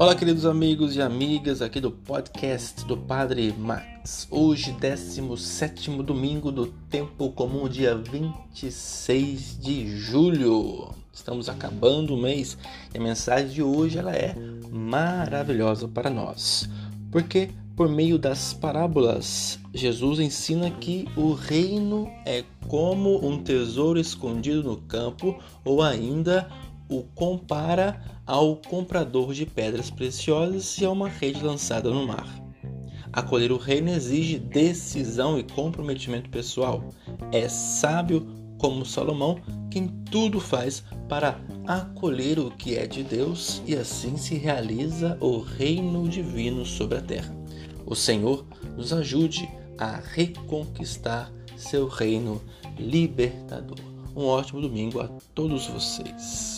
Olá, queridos amigos e amigas aqui do podcast do Padre Max. Hoje, 17 domingo do Tempo Comum, dia 26 de julho. Estamos acabando o mês e a mensagem de hoje ela é maravilhosa para nós. Porque por meio das parábolas, Jesus ensina que o reino é como um tesouro escondido no campo ou ainda o compara ao comprador de pedras preciosas e a uma rede lançada no mar. Acolher o reino exige decisão e comprometimento pessoal. É sábio como Salomão quem tudo faz para acolher o que é de Deus e assim se realiza o reino divino sobre a terra. O Senhor nos ajude a reconquistar seu reino libertador. Um ótimo domingo a todos vocês.